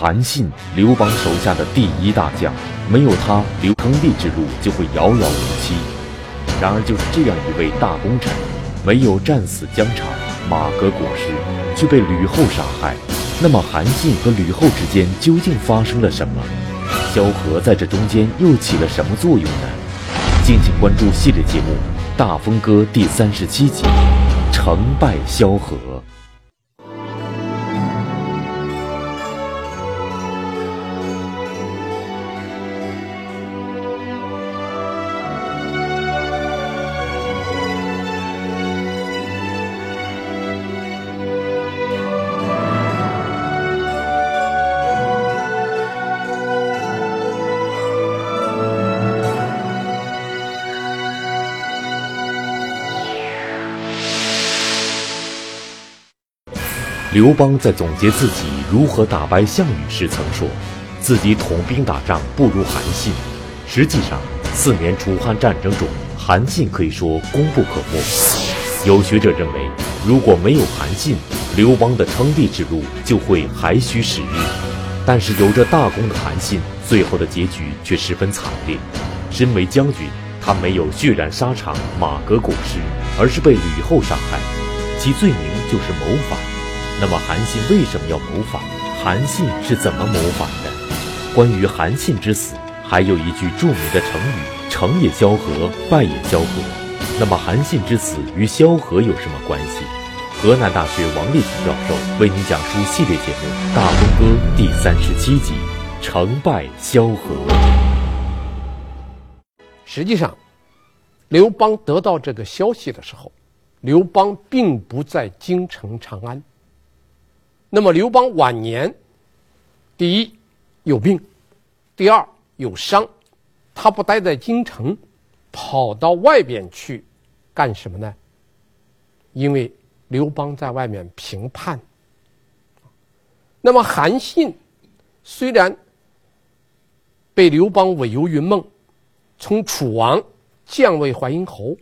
韩信，刘邦手下的第一大将，没有他，刘称帝之路就会遥遥无期。然而，就是这样一位大功臣，没有战死疆场，马革裹尸，却被吕后杀害。那么，韩信和吕后之间究竟发生了什么？萧何在这中间又起了什么作用呢？敬请关注系列节目《大风歌》第三十七集：成败萧何。刘邦在总结自己如何打败项羽时曾说：“自己统兵打仗不如韩信。”实际上，四年楚汉战争中，韩信可以说功不可没。有学者认为，如果没有韩信，刘邦的称帝之路就会还需时日。但是有着大功的韩信，最后的结局却十分惨烈。身为将军，他没有血染沙场、马革裹尸，而是被吕后杀害，其罪名就是谋反。那么韩信为什么要谋反？韩信是怎么谋反的？关于韩信之死，还有一句著名的成语：“成也萧何，败也萧何。”那么韩信之死与萧何有什么关系？河南大学王立群教授为您讲述系列节目《大风歌》第三十七集：成败萧何。实际上，刘邦得到这个消息的时候，刘邦并不在京城长安。那么刘邦晚年，第一有病，第二有伤，他不待在京城，跑到外边去干什么呢？因为刘邦在外面平叛。那么韩信虽然被刘邦委由云梦，从楚王降为淮阴侯，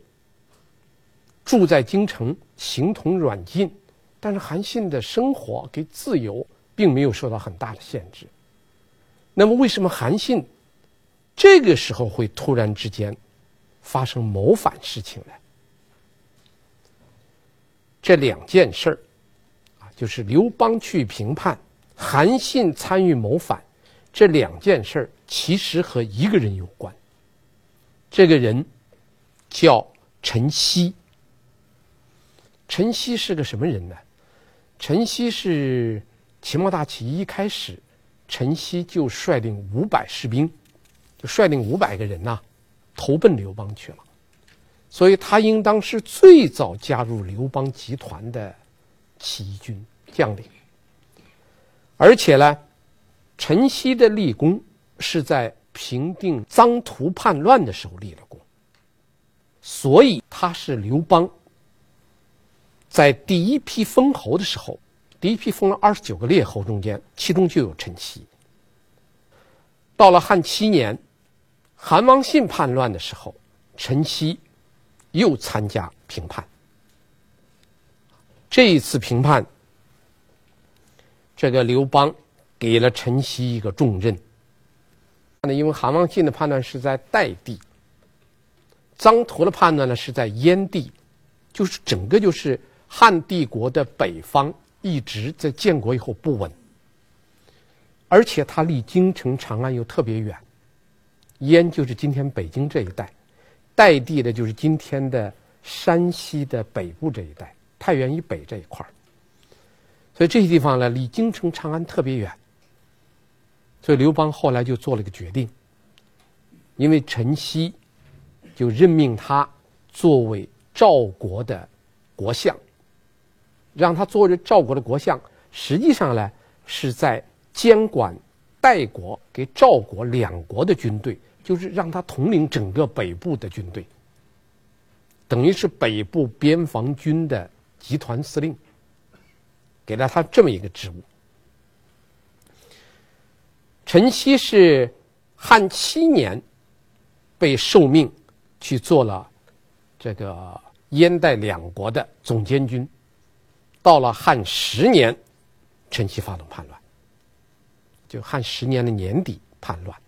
住在京城，形同软禁。但是韩信的生活跟自由并没有受到很大的限制。那么，为什么韩信这个时候会突然之间发生谋反事情呢？这两件事儿啊，就是刘邦去平叛，韩信参与谋反，这两件事儿其实和一个人有关。这个人叫陈豨。陈豨是个什么人呢？陈豨是秦末大起义一开始，陈豨就率领五百士兵，就率领五百个人呐、投奔刘邦去了。所以他应当是最早加入刘邦集团的起义军将领。而且呢，陈豨的立功是在平定臧荼叛乱的时候立了功，所以他是刘邦。在第一批封侯的时候，第一批封了二十九个列侯中间，其中就有陈豨。到了汉七年，韩王信叛乱的时候，陈豨又参加平叛。这一次平叛，这个刘邦给了陈豨一个重任。那因为韩王信的判断是在代地，臧荼的判断呢是在燕地，就是整个就是。汉帝国的北方一直在建国以后不稳，而且它离京城长安又特别远，燕就是今天北京这一带，代地的就是今天的山西的北部这一带，太原以北这一块儿，所以这些地方呢离京城长安特别远，所以刘邦后来就做了个决定，因为陈豨就任命他作为赵国的国相。让他做着赵国的国相，实际上呢是在监管代国给赵国两国的军队，就是让他统领整个北部的军队，等于是北部边防军的集团司令，给了他这么一个职务。陈豨是汉七年被受命去做了这个燕代两国的总监军。到了汉十年，陈豨发动叛乱。就汉十年的年底叛乱，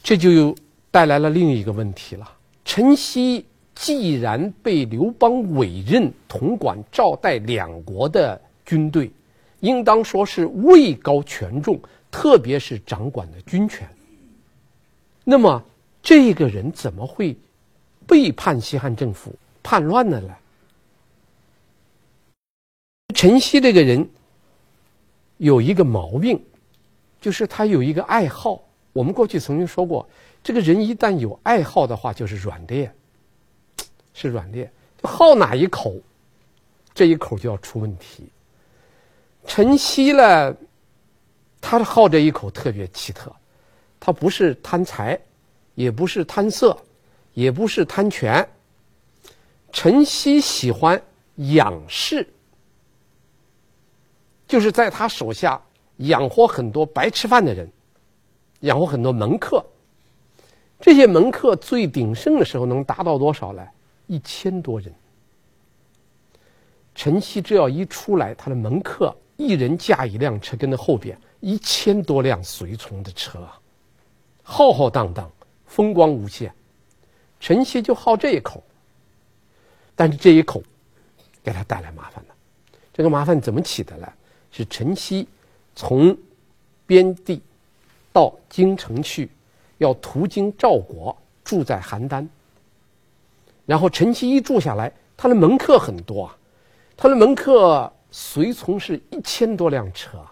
这就又带来了另一个问题了。陈豨既然被刘邦委任统管赵代两国的军队，应当说是位高权重，特别是掌管的军权。那么这个人怎么会背叛西汉政府、叛乱的呢？陈曦这个人有一个毛病，就是他有一个爱好。我们过去曾经说过，这个人一旦有爱好的话，就是软肋，是软肋。就好哪一口，这一口就要出问题。陈曦呢，他好这一口特别奇特，他不是贪财，也不是贪色，也不是贪权。陈曦喜欢仰视。就是在他手下养活很多白吃饭的人，养活很多门客。这些门客最鼎盛的时候能达到多少呢？一千多人。陈曦只要一出来，他的门客一人驾一辆车，跟在后边一千多辆随从的车，浩浩荡荡，风光无限。陈曦就好这一口，但是这一口给他带来麻烦了。这个麻烦怎么起的呢？是陈豨从边地到京城去，要途经赵国，住在邯郸。然后陈豨一住下来，他的门客很多啊，他的门客随从是一千多辆车，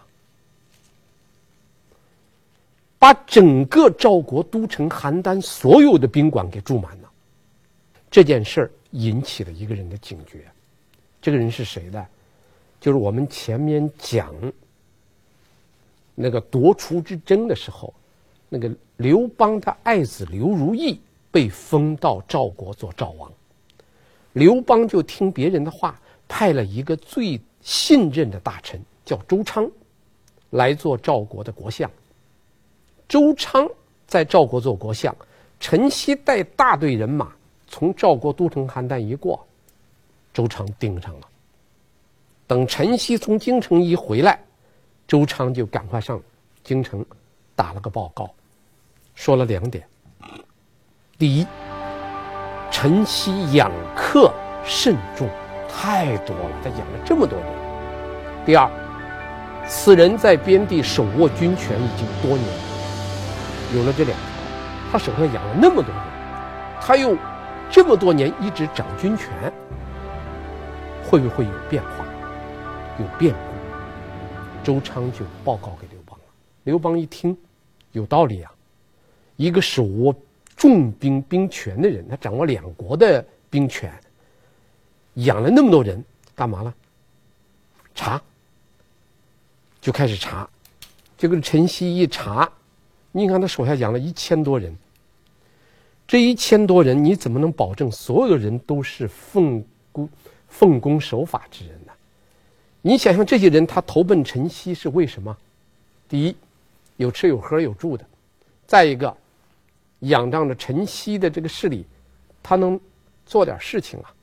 把整个赵国都城邯郸所有的宾馆给住满了。这件事儿引起了一个人的警觉，这个人是谁呢？就是我们前面讲那个夺厨之争的时候，那个刘邦的爱子刘如意被封到赵国做赵王，刘邦就听别人的话，派了一个最信任的大臣叫周昌来做赵国的国相。周昌在赵国做国相，陈豨带大队人马从赵国都城邯郸一过，周昌盯上了。等陈曦从京城一回来，周昌就赶快上京城打了个报告，说了两点：第一，陈曦养客甚众，太多了，他养了这么多人；第二，此人在边地手握军权已经多年，有了这两条，他手上养了那么多人，他又这么多年一直掌军权，会不会有变化？有变故，周昌就报告给刘邦了。刘邦一听，有道理啊！一个手握重兵兵权的人，他掌握两国的兵权，养了那么多人，干嘛了？查，就开始查。这个陈豨一查，你看他手下养了一千多人，这一千多人，你怎么能保证所有人都是奉公奉公守法之人？你想想，这些人他投奔陈豨是为什么？第一，有吃有喝有住的；再一个，仰仗着陈豨的这个势力，他能做点事情啊。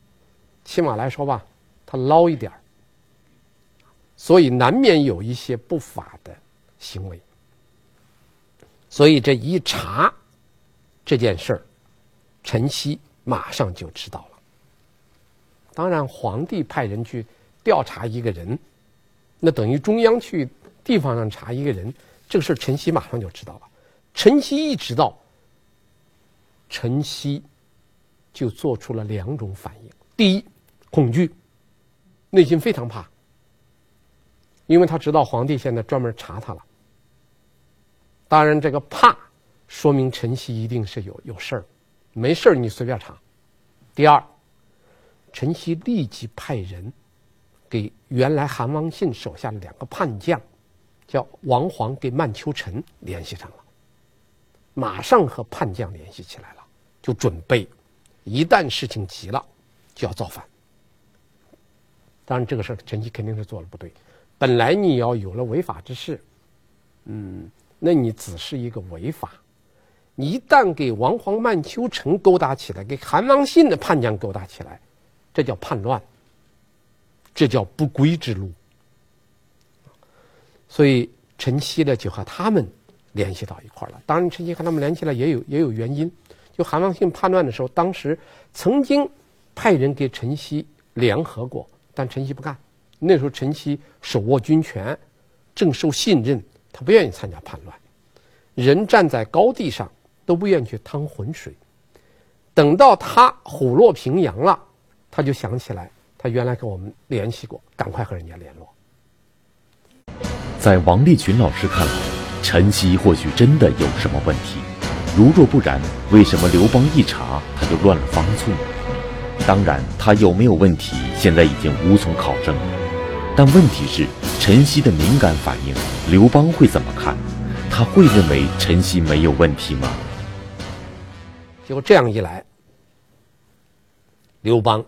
起码来说吧，他捞一点，所以难免有一些不法的行为。所以这一查这件事儿，陈曦马上就知道了。当然，皇帝派人去。调查一个人，那等于中央去地方上查一个人，这个事儿陈曦马上就知道了。陈曦一知道，陈曦就做出了两种反应：第一，恐惧，内心非常怕，因为他知道皇帝现在专门查他了。当然，这个怕说明陈曦一定是有有事儿，没事儿你随便查。第二，陈曦立即派人。给原来韩王信手下的两个叛将，叫王黄跟曼丘臣联系上了，马上和叛将联系起来了，就准备一旦事情急了，就要造反。当然，这个事儿陈豨肯定是做了不对。本来你要有了违法之事，嗯，那你只是一个违法，你一旦给王黄、曼丘臣勾搭起来，给韩王信的叛将勾搭起来，这叫叛乱。这叫不归之路，所以陈豨呢就和他们联系到一块了。当然，陈曦和他们联系了也有也有原因。就韩王信叛乱的时候，当时曾经派人给陈豨联合过，但陈豨不干。那时候陈豨手握军权，正受信任，他不愿意参加叛乱。人站在高地上都不愿意去趟浑水。等到他虎落平阳了，他就想起来，他原来跟我们联系过，赶快和人家联络。在王立群老师看来，陈曦或许真的有什么问题。如若不然，为什么刘邦一查他就乱了方寸？当然，他有没有问题，现在已经无从考证。但问题是，陈曦的敏感反应，刘邦会怎么看？他会认为陈曦没有问题吗？就这样一来，刘邦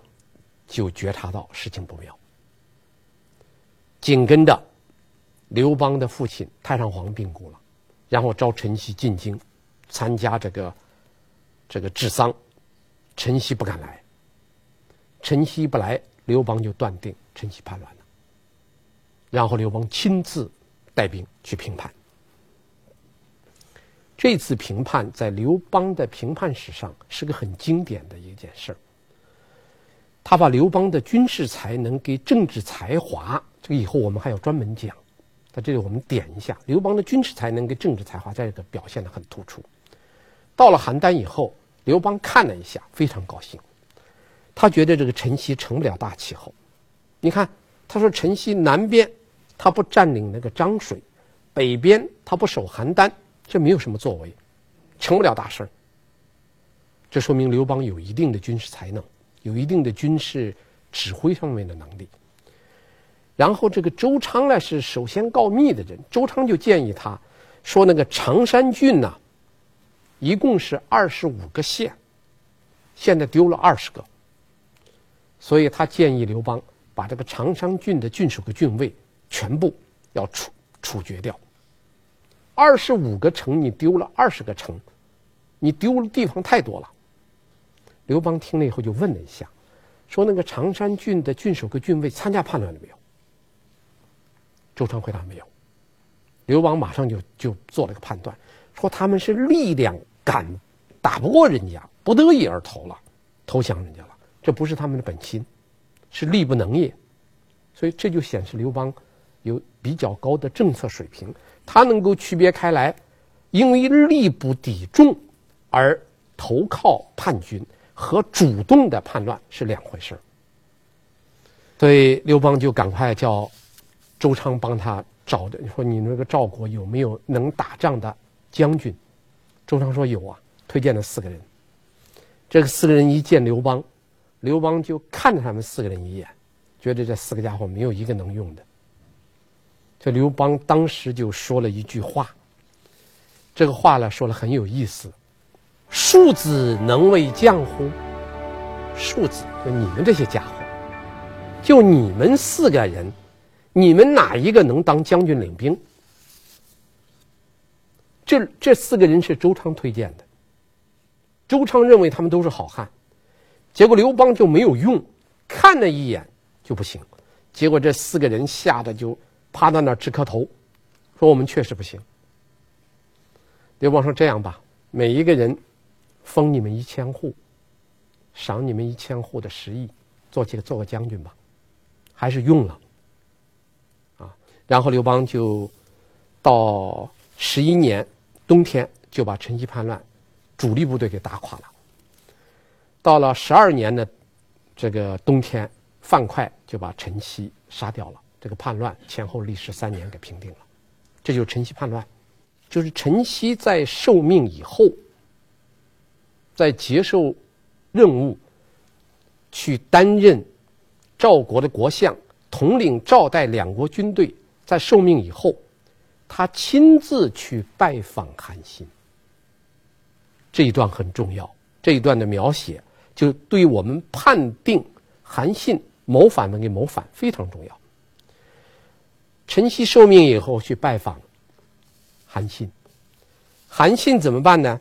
就觉察到事情不妙。紧跟着，刘邦的父亲太上皇病故了，然后召陈豨进京参加这个这个治丧，陈豨不敢来。陈豨不来，刘邦就断定陈豨叛乱了。然后刘邦亲自带兵去平叛。这次平叛在刘邦的平叛史上是个很经典的一件事儿。他把刘邦的军事才能跟政治才华，这个以后我们还要专门讲。在这里我们点一下，刘邦的军事才能跟政治才华在这个表现的很突出。到了邯郸以后，刘邦看了一下，非常高兴。他觉得这个陈豨成不了大气候。你看，他说陈豨南边他不占领那个漳水，北边他不守邯郸。这没有什么作为，成不了大事儿。这说明刘邦有一定的军事才能，有一定的军事指挥上面的能力。然后这个周昌呢是首先告密的人，周昌就建议他说：“那个常山郡呐，一共是二十五个县，现在丢了二十个，所以他建议刘邦把这个常山郡的郡守和郡尉全部要处处决掉。”二十五个城，你丢了二十个城，你丢了地方太多了。刘邦听了以后就问了一下，说：“那个常山郡的郡守和郡尉参加叛乱了没有？”周昌回答：“没有。”刘邦马上就就做了个判断，说他们是力量赶打不过人家，不得已而投了，投降人家了。这不是他们的本心，是力不能也。所以这就显示刘邦有比较高的政策水平。他能够区别开来，因为力不抵众而投靠叛军和主动的叛乱是两回事。所以刘邦就赶快叫周昌帮他找的，说你那个赵国有没有能打仗的将军？周昌说有啊，推荐了四个人。这个四个人一见刘邦，刘邦就看了他们四个人一眼，觉得这四个家伙没有一个能用的。这刘邦当时就说了一句话，这个话呢说了很有意思：“庶子能为将乎？庶子就你们这些家伙，就你们四个人，你们哪一个能当将军领兵？”这这四个人是周昌推荐的，周昌认为他们都是好汉，结果刘邦就没有用，看了一眼就不行，结果这四个人吓得就。趴在那儿直磕头，说我们确实不行。刘邦说：“这样吧，每一个人封你们一千户，赏你们一千户的食邑，做起个做个将军吧。”还是用了啊。然后刘邦就到十一年冬天就把陈豨叛乱主力部队给打垮了。到了十二年的这个冬天，范哙就把陈豨杀掉了。这个叛乱前后历时三年给平定了，这就是陈豨叛乱，就是陈豨在受命以后，在接受任务，去担任赵国的国相，统领赵代两国军队，在受命以后，他亲自去拜访韩信。这一段很重要，这一段的描写就对我们判定韩信谋反没给谋反非常重要。陈豨受命以后去拜访韩信，韩信怎么办呢？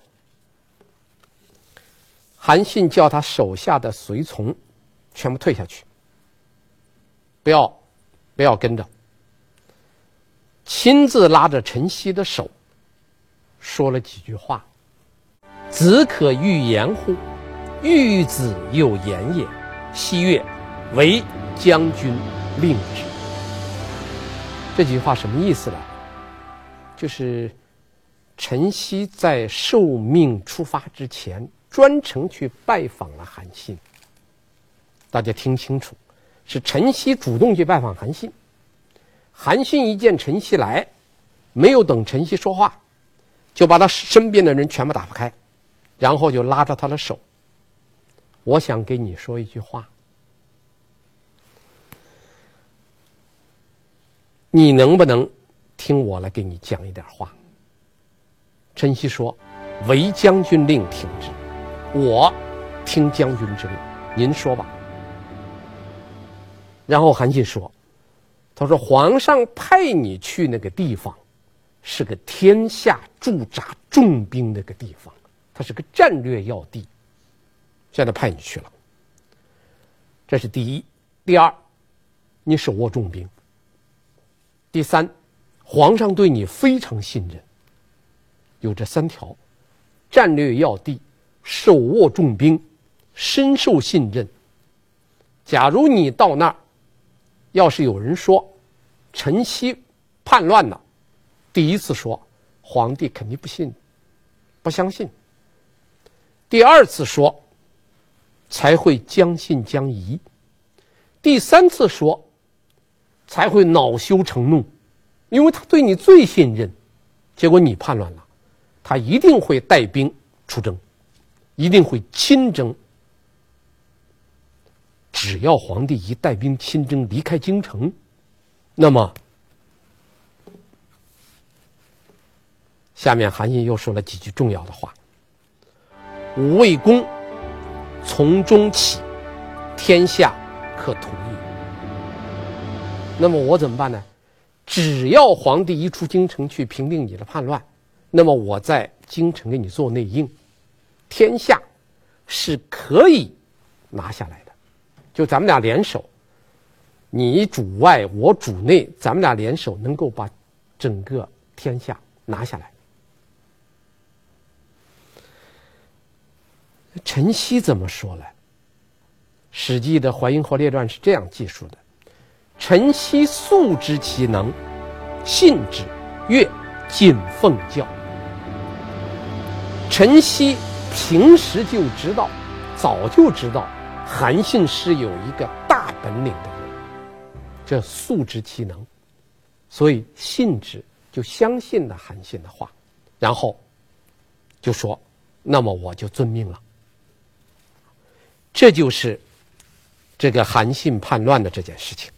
韩信叫他手下的随从全部退下去，不要不要跟着，亲自拉着陈豨的手，说了几句话：“子可欲言乎？欲子有言也。”西曰：“唯将军令之。”这几句话什么意思呢？就是陈豨在受命出发之前，专程去拜访了韩信。大家听清楚，是陈豨主动去拜访韩信。韩信一见陈豨来，没有等陈豨说话，就把他身边的人全部打发开，然后就拉着他的手。我想给你说一句话。你能不能听我来给你讲一点话？陈曦说：“惟将军令听之，我听将军之令，您说吧。”然后韩信说：“他说皇上派你去那个地方，是个天下驻扎重兵那个地方，它是个战略要地，现在派你去了。这是第一，第二，你手握重兵。”第三，皇上对你非常信任。有这三条：战略要地、手握重兵、深受信任。假如你到那儿，要是有人说陈豨叛乱了，第一次说皇帝肯定不信，不相信。第二次说才会将信将疑。第三次说。才会恼羞成怒，因为他对你最信任，结果你叛乱了，他一定会带兵出征，一定会亲征。只要皇帝一带兵亲征，离开京城，那么下面韩信又说了几句重要的话：“吾魏公从中起，天下可图也。”那么我怎么办呢？只要皇帝一出京城去平定你的叛乱，那么我在京城给你做内应，天下是可以拿下来的。就咱们俩联手，你主外我主内，咱们俩联手能够把整个天下拿下来。陈曦怎么说呢？《史记》的《淮阴侯列传》是这样记述的。陈曦素知其能，信之，曰：“谨奉教。”陈曦平时就知道，早就知道韩信是有一个大本领的人，这素知其能，所以信之，就相信了韩信的话，然后就说：“那么我就遵命了。”这就是这个韩信叛乱的这件事情。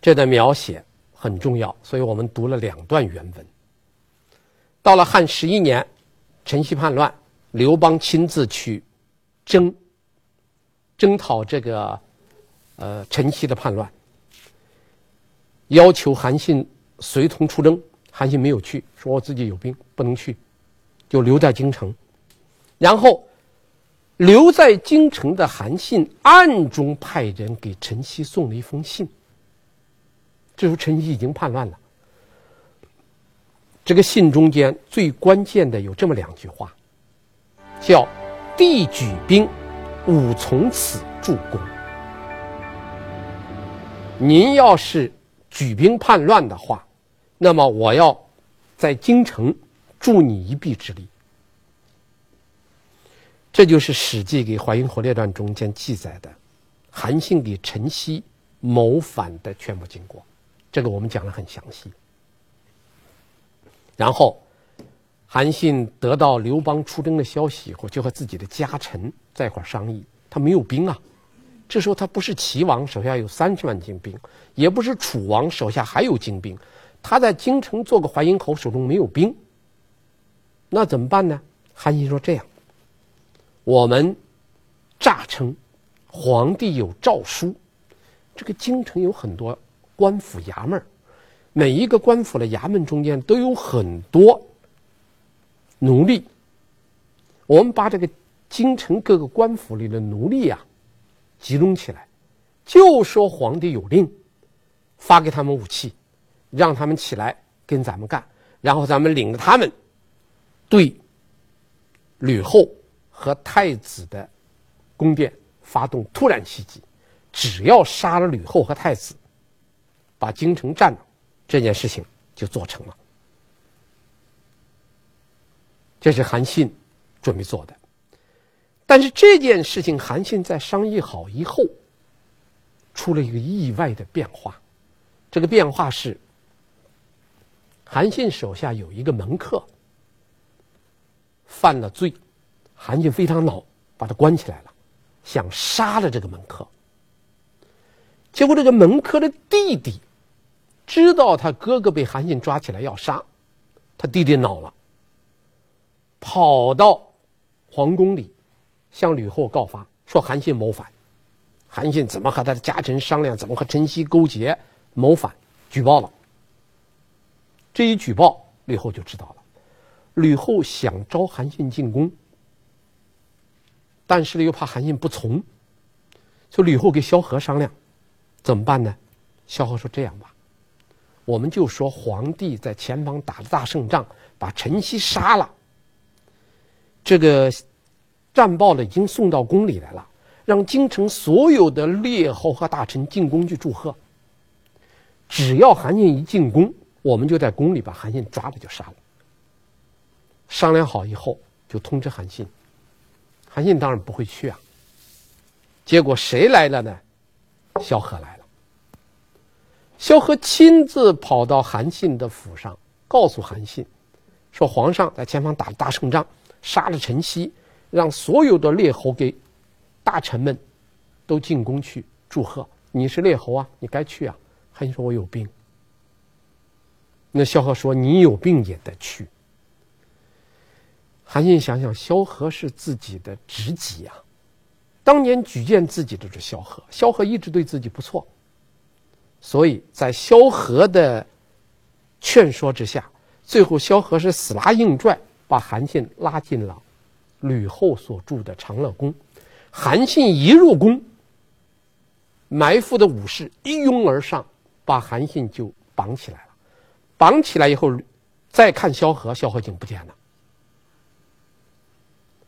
这段描写很重要，所以我们读了两段原文。到了汉十一年，陈豨叛乱，刘邦亲自去征征讨这个呃陈豨的叛乱，要求韩信随同出征，韩信没有去，说我自己有病不能去，就留在京城。然后留在京城的韩信暗中派人给陈豨送了一封信。这时候陈豨已经叛乱了。这个信中间最关键的有这么两句话，叫“帝举兵，吾从此助攻”。您要是举兵叛乱的话，那么我要在京城助你一臂之力。这就是《史记》给《淮阴侯列传》中间记载的韩信给陈豨谋反的全部经过。这个我们讲的很详细。然后，韩信得到刘邦出征的消息以后，就和自己的家臣在一块商议。他没有兵啊，这时候他不是齐王手下有三十万精兵，也不是楚王手下还有精兵，他在京城做个淮阴侯，手中没有兵。那怎么办呢？韩信说：“这样，我们诈称皇帝有诏书，这个京城有很多。”官府衙门，每一个官府的衙门中间都有很多奴隶。我们把这个京城各个官府里的奴隶呀，集中起来，就说皇帝有令，发给他们武器，让他们起来跟咱们干。然后咱们领着他们对吕后和太子的宫殿发动突然袭击，只要杀了吕后和太子，把京城占了，这件事情就做成了。这是韩信准备做的，但是这件事情韩信在商议好以后，出了一个意外的变化。这个变化是，韩信手下有一个门客犯了罪，韩信非常恼，把他关起来了，想杀了这个门客。结果这个门客的弟弟知道他哥哥被韩信抓起来要杀，他弟弟恼了。跑到皇宫里，向吕后告发，说韩信谋反。韩信怎么和他的家臣商量，怎么和陈豨勾结谋反，举报了。这一举报，吕后就知道了。吕后想招韩信进宫，但是呢，又怕韩信不从，就吕后跟萧何商量，怎么办呢？萧何说：“这样吧，我们就说皇帝在前方打了大胜仗，把陈豨杀了。”这个战报呢，已经送到宫里来了，让京城所有的列侯和大臣进宫去祝贺。只要韩信一进宫，我们就在宫里把韩信抓了就杀了。商量好以后，就通知韩信。韩信当然不会去啊。结果谁来了呢？萧何来了。萧何亲自跑到韩信的府上，告诉韩信，说皇上在前方打了大胜仗。杀了陈豨，让所有的列侯给大臣们都进宫去祝贺。你是列侯啊，你该去啊。韩信说：“我有病。”那萧何说：“你有病也得去。”韩信想想，萧何是自己的知己啊，当年举荐自己的是萧何，萧何一直对自己不错，所以在萧何的劝说之下，最后萧何是死拉硬拽。把韩信拉进了吕后所住的长乐宫。韩信一入宫，埋伏的武士一拥而上，把韩信就绑起来了。绑起来以后，再看萧何，萧何已经不见了。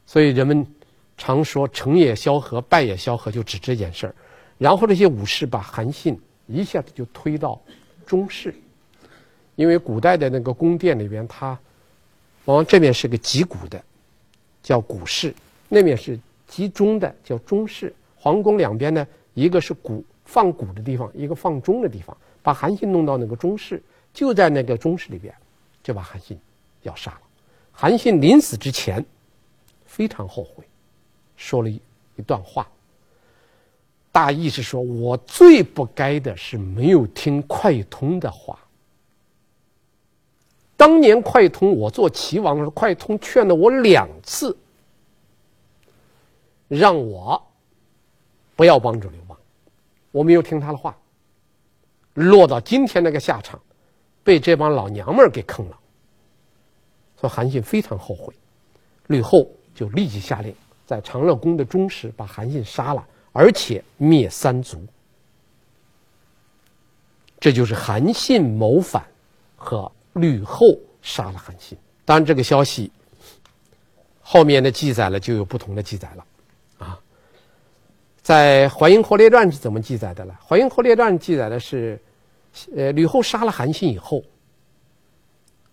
所以人们常说“成也萧何，败也萧何”，就指这件事儿。然后这些武士把韩信一下子就推到中室，因为古代的那个宫殿里边，它。往往这边是个击鼓的，叫鼓室；那面是击钟的，叫钟室。皇宫两边呢，一个是鼓放鼓的地方，一个放钟的地方。把韩信弄到那个钟室，就在那个钟室里边，就把韩信要杀了。韩信临死之前非常后悔，说了一一段话，大意是说：我最不该的是没有听快通的话。当年快通，我做齐王的时候，快通劝了我两次，让我不要帮助刘邦，我没有听他的话，落到今天那个下场，被这帮老娘们给坑了。所以韩信非常后悔，吕后就立即下令，在长乐宫的钟室把韩信杀了，而且灭三族。这就是韩信谋反和。吕后杀了韩信，当然这个消息后面的记载了就有不同的记载了，啊，在《淮阴侯列传》是怎么记载的呢？《淮阴侯列传》记载的是，呃，吕后杀了韩信以后，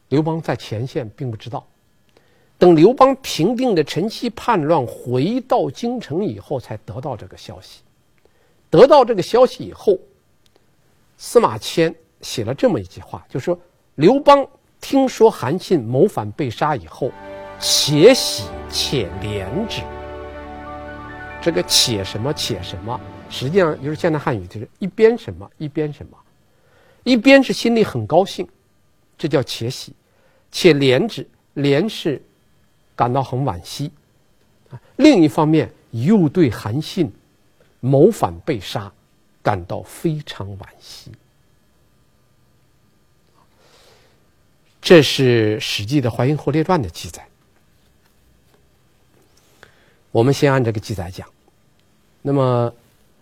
刘邦在前线并不知道，等刘邦平定的陈豨叛乱回到京城以后，才得到这个消息。得到这个消息以后，司马迁写了这么一句话，就说。刘邦听说韩信谋反被杀以后，且喜且怜之。这个“且”什么“且”什么，实际上就是现代汉语，就是一边什么一边什么。一边是心里很高兴，这叫“且喜”；且怜之，怜是感到很惋惜。另一方面又对韩信谋反被杀感到非常惋惜。这是《史记》的《淮阴侯列传》的记载。我们先按这个记载讲。那么，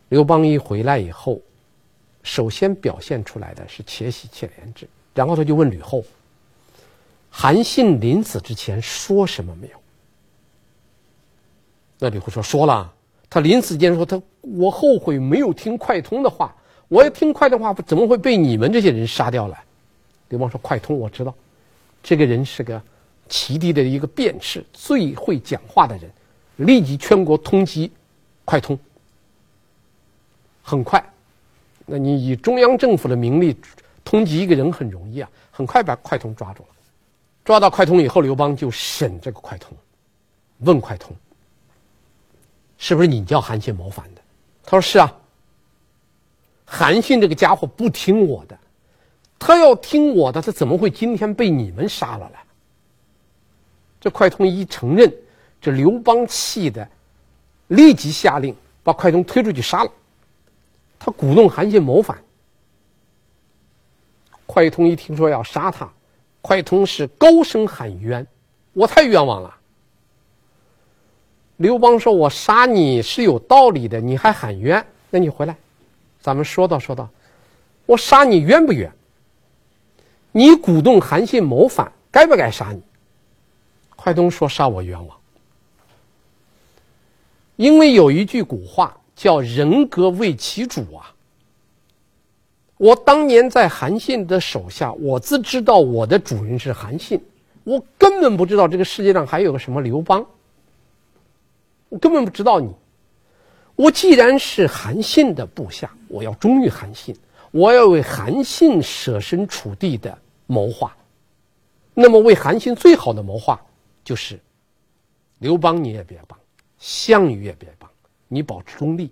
刘邦一回来以后，首先表现出来的是且喜且怜之。然后他就问吕后：“韩信临死之前说什么没有？那李护说说了，他临死前说他我后悔没有听快通的话，我要听快的话，怎么会被你们这些人杀掉了？刘邦说快通我知道，这个人是个齐地的一个辩士，最会讲话的人，立即全国通缉快通。很快，那你以中央政府的名利通缉一个人很容易啊，很快把快通抓住了。抓到快通以后，刘邦就审这个快通，问快通。是不是你叫韩信谋反的？他说是啊。韩信这个家伙不听我的，他要听我的，他怎么会今天被你们杀了呢？这快通一承认，这刘邦气的，立即下令把快通推出去杀了。他鼓动韩信谋反。快通一听说要杀他，快通是高声喊冤：“我太冤枉了。”刘邦说：“我杀你是有道理的，你还喊冤？那你回来，咱们说道说道。我杀你冤不冤？你鼓动韩信谋反，该不该杀你？”快通说：“杀我冤枉，因为有一句古话叫‘人格为其主’啊。我当年在韩信的手下，我自知道我的主人是韩信，我根本不知道这个世界上还有个什么刘邦。”我根本不知道你。我既然是韩信的部下，我要忠于韩信，我要为韩信舍身处地的谋划。那么，为韩信最好的谋划就是，刘邦你也别帮，项羽也别帮，你保持中立。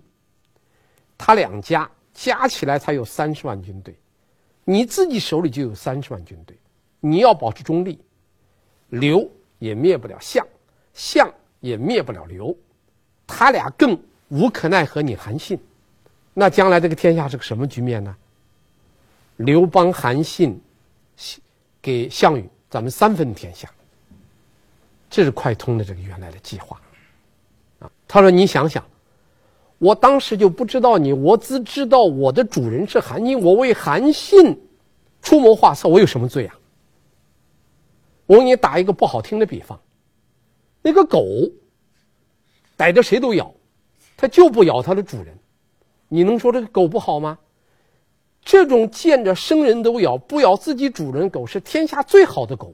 他两家加起来才有三十万军队，你自己手里就有三十万军队，你要保持中立，刘也灭不了项，项也灭不了刘。他俩更无可奈何你韩信，那将来这个天下是个什么局面呢？刘邦、韩信给项羽，咱们三分天下。这是快通的这个原来的计划啊。他说：“你想想，我当时就不知道你，我只知道我的主人是韩信，我为韩信出谋划策，我有什么罪啊？我给你打一个不好听的比方，那个狗。”逮着谁都咬，它就不咬它的主人。你能说这个狗不好吗？这种见着生人都咬，不咬自己主人狗是天下最好的狗。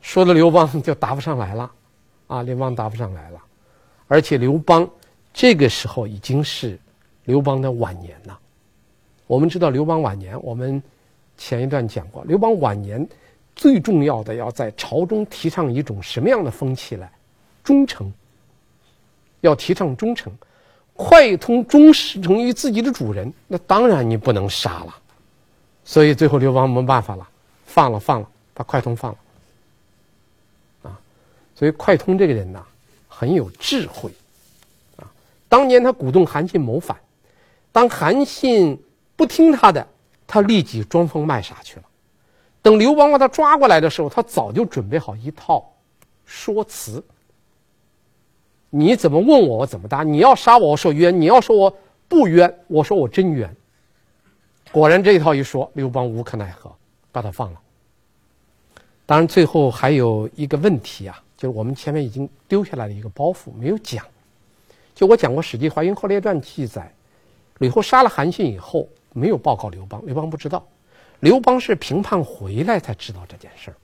说的刘邦就答不上来了，啊，刘邦答不上来了。而且刘邦这个时候已经是刘邦的晚年了。我们知道刘邦晚年，我们前一段讲过，刘邦晚年。最重要的要在朝中提倡一种什么样的风气来？忠诚。要提倡忠诚，快通忠诚于自己的主人，那当然你不能杀了。所以最后刘邦没办法了，放了放了，把快通放了。所以快通这个人呐，很有智慧。啊，当年他鼓动韩信谋反，当韩信不听他的，他立即装疯卖傻去了。等刘邦把他抓过来的时候，他早就准备好一套说辞。你怎么问我，我怎么答。你要杀我，我说冤；你要说我不冤，我说我真冤。果然这一套一说，刘邦无可奈何，把他放了。当然，最后还有一个问题啊，就是我们前面已经丢下来了一个包袱没有讲。就我讲过《史记·淮阴侯列传》记载，吕后杀了韩信以后，没有报告刘邦，刘邦不知道。刘邦是平叛回来才知道这件事儿，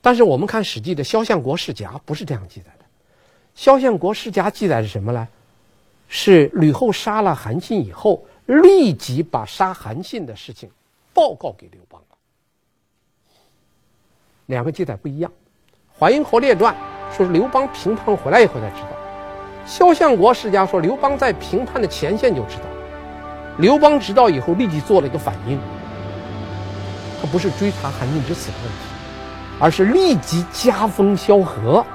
但是我们看《史记》的《萧相国世家》不是这样记载的，《萧相国世家》记载是什么呢？是吕后杀了韩信以后，立即把杀韩信的事情报告给刘邦了。两个记载不一样，《淮阴侯列传》说是刘邦平叛回来以后才知道，《萧相国世家》说刘邦在平叛的前线就知道，刘邦知道以后立即做了一个反应。他不是追查韩信之死的问题，而是立即加封萧何。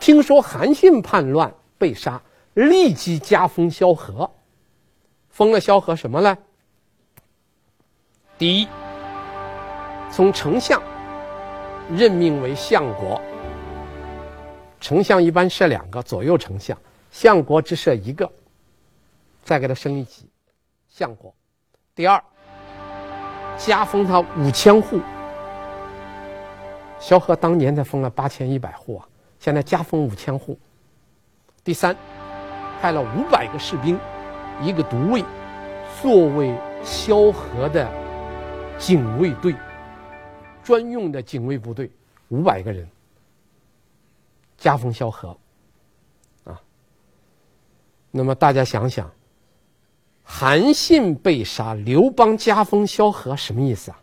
听说韩信叛乱被杀，立即加封萧何。封了萧何什么呢？第一，从丞相任命为相国。丞相一般设两个，左右丞相，相国只设一个，再给他升一级，相国。第二。加封他五千户。萧何当年才封了八千一百户啊，现在加封五千户。第三，派了五百个士兵，一个独卫，作为萧何的警卫队，专用的警卫部队，五百个人，加封萧何。啊，那么大家想想，韩信被杀，刘邦加封萧何，什么意思啊？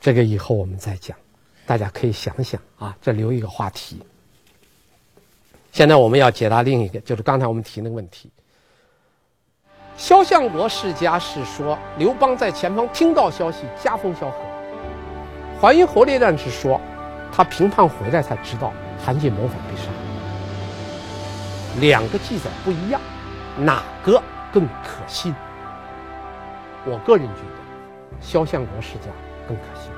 这个以后我们再讲，大家可以想想啊，这留一个话题。现在我们要解答另一个，就是刚才我们提那个问题。萧相国世家是说刘邦在前方听到消息，加封萧何。淮阴侯列传是说他平叛回来才知道韩信谋反被杀。两个记载不一样，哪个更可信？我个人觉得萧相国世家更可信。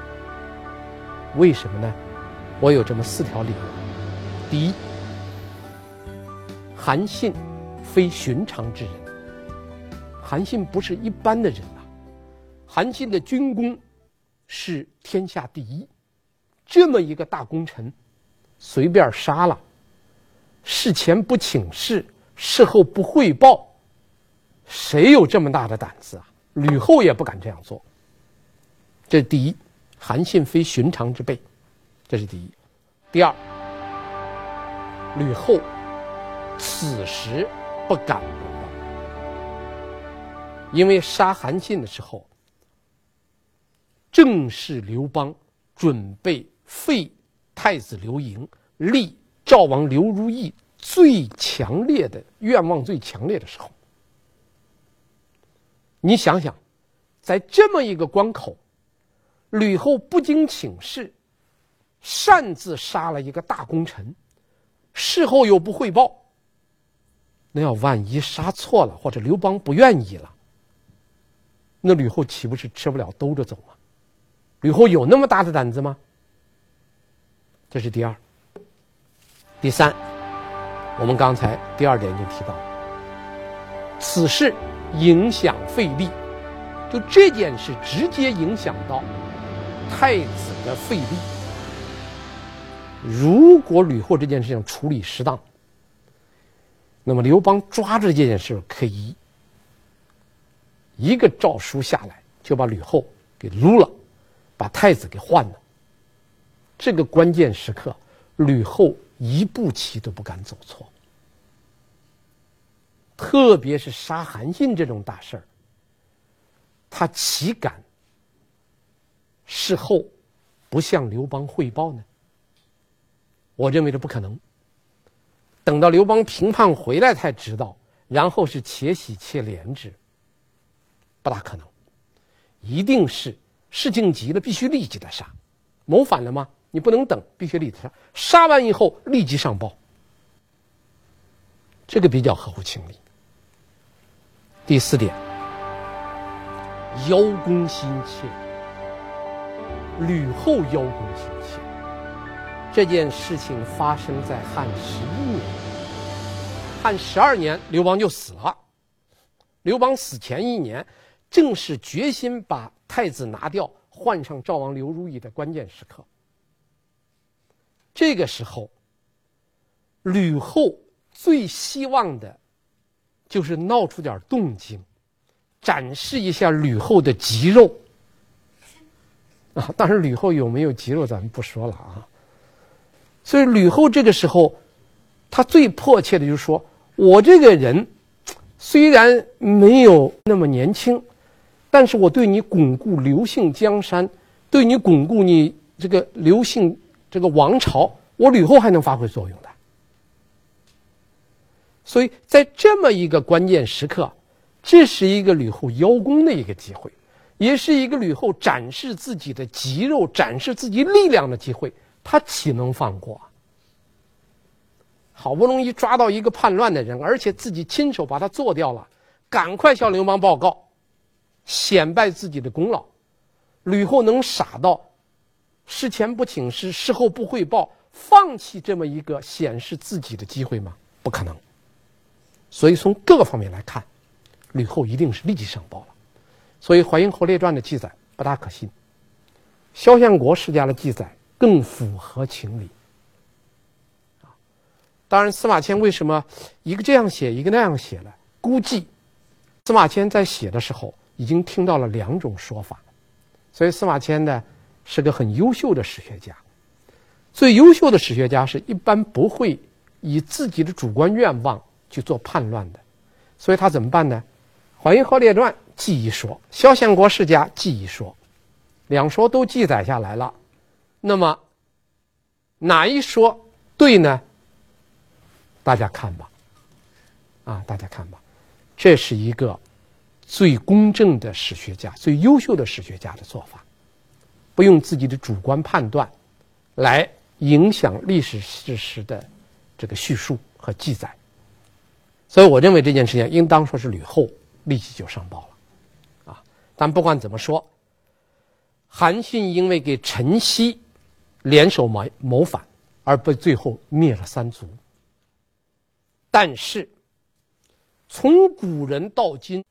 为什么呢？我有这么四条理由。第一，韩信非寻常之人，韩信不是一般的人呐、韩信的军功是天下第一，这么一个大功臣，随便杀了，事前不请示，事后不汇报，谁有这么大的胆子啊？吕后也不敢这样做。这是第一。韩信非寻常之辈，这是第一。第二，吕后此时不敢，因为杀韩信的时候，正是刘邦准备废太子刘盈、立赵王刘如意最强烈的愿望最强烈的时候。你想想，在这么一个关口。吕后不经请示，擅自杀了一个大功臣，事后又不汇报。那要万一杀错了，或者刘邦不愿意了，那吕后岂不是吃不了兜着走吗？吕后有那么大的胆子吗？这是第二。第三，我们刚才第二点已经提到了，此事影响废立，就这件事直接影响到。太子的废立，如果吕后这件事情处理适当，那么刘邦抓着这件事可以一个诏书下来，就把吕后给撸了，把太子给换了。这个关键时刻，吕后一步棋都不敢走错。特别是杀韩信这种大事儿，他岂敢？事后不向刘邦汇报呢？我认为这不可能。等到刘邦平叛回来才知道，然后是且喜且怜之，不大可能。一定是事情急了，必须立即的杀。谋反了吗？你不能等，必须立即杀。杀完以后立即上报，这个比较合乎情理。第四点，邀功心切。吕后邀功心切，这件事情发生在汉十一年，汉十二年刘邦就死了。刘邦死前一年，正是决心把太子拿掉，换上赵王刘如意的关键时刻。这个时候，吕后最希望的，就是闹出点动静，展示一下吕后的肌肉。啊，但是吕后有没有肌肉，咱们不说了啊。所以吕后这个时候，她最迫切的就是说：我这个人虽然没有那么年轻，但是我对你巩固刘姓江山，对你巩固你这个刘姓这个王朝，我吕后还能发挥作用的。所以在这么一个关键时刻，这是一个吕后邀功的一个机会。也是一个吕后展示自己的肌肉、展示自己力量的机会，他岂能放过？好不容易抓到一个叛乱的人，而且自己亲手把他做掉了，赶快向刘邦报告，显摆自己的功劳。吕后能傻到事前不请示、事后不汇报，放弃这么一个显示自己的机会吗？不可能。所以从各个方面来看，吕后一定是立即上报了。所以《淮阴侯列传》的记载不大可信，萧相国世家的记载更符合情理。当然，司马迁为什么一个这样写，一个那样写呢？估计司马迁在写的时候已经听到了两种说法，所以司马迁呢是个很优秀的史学家。最优秀的史学家是一般不会以自己的主观愿望去做判断的，所以他怎么办呢？《淮阴侯列传》记一说，萧相国世家记一说，两说都记载下来了，那么哪一说对呢？大家看吧，啊，大家看吧，这是一个最公正的史学家、最优秀的史学家的做法，不用自己的主观判断来影响历史事实的这个叙述和记载。所以，我认为这件事情应当说是吕后立即就上报了，啊，但不管怎么说，韩信因为给陈豨联手谋谋反，而被最后灭了三族。但是，从古人到今，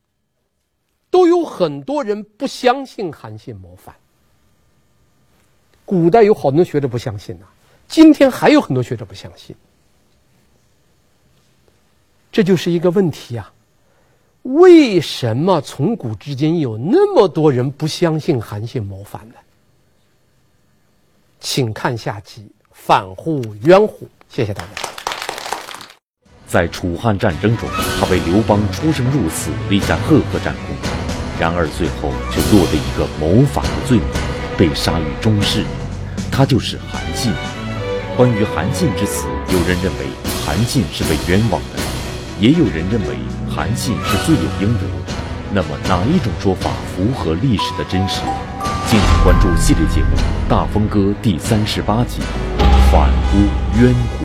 都有很多人不相信韩信谋反。古代有好多学者不相信呐、今天还有很多学者不相信。这就是一个问题啊！为什么从古至今有那么多人不相信韩信谋反呢？请看下集《反乎冤乎》，谢谢大家。在楚汉战争中，他为刘邦出生入死立下赫赫战功，然而最后却落得一个谋反的罪名，被杀于中室。他就是韩信。关于韩信之死，有人认为韩信是被冤枉的，也有人认为韩信是罪有应得。那么哪一种说法符合历史的真实？敬请关注系列节目《大风歌》第三十八集《反乎冤乎》。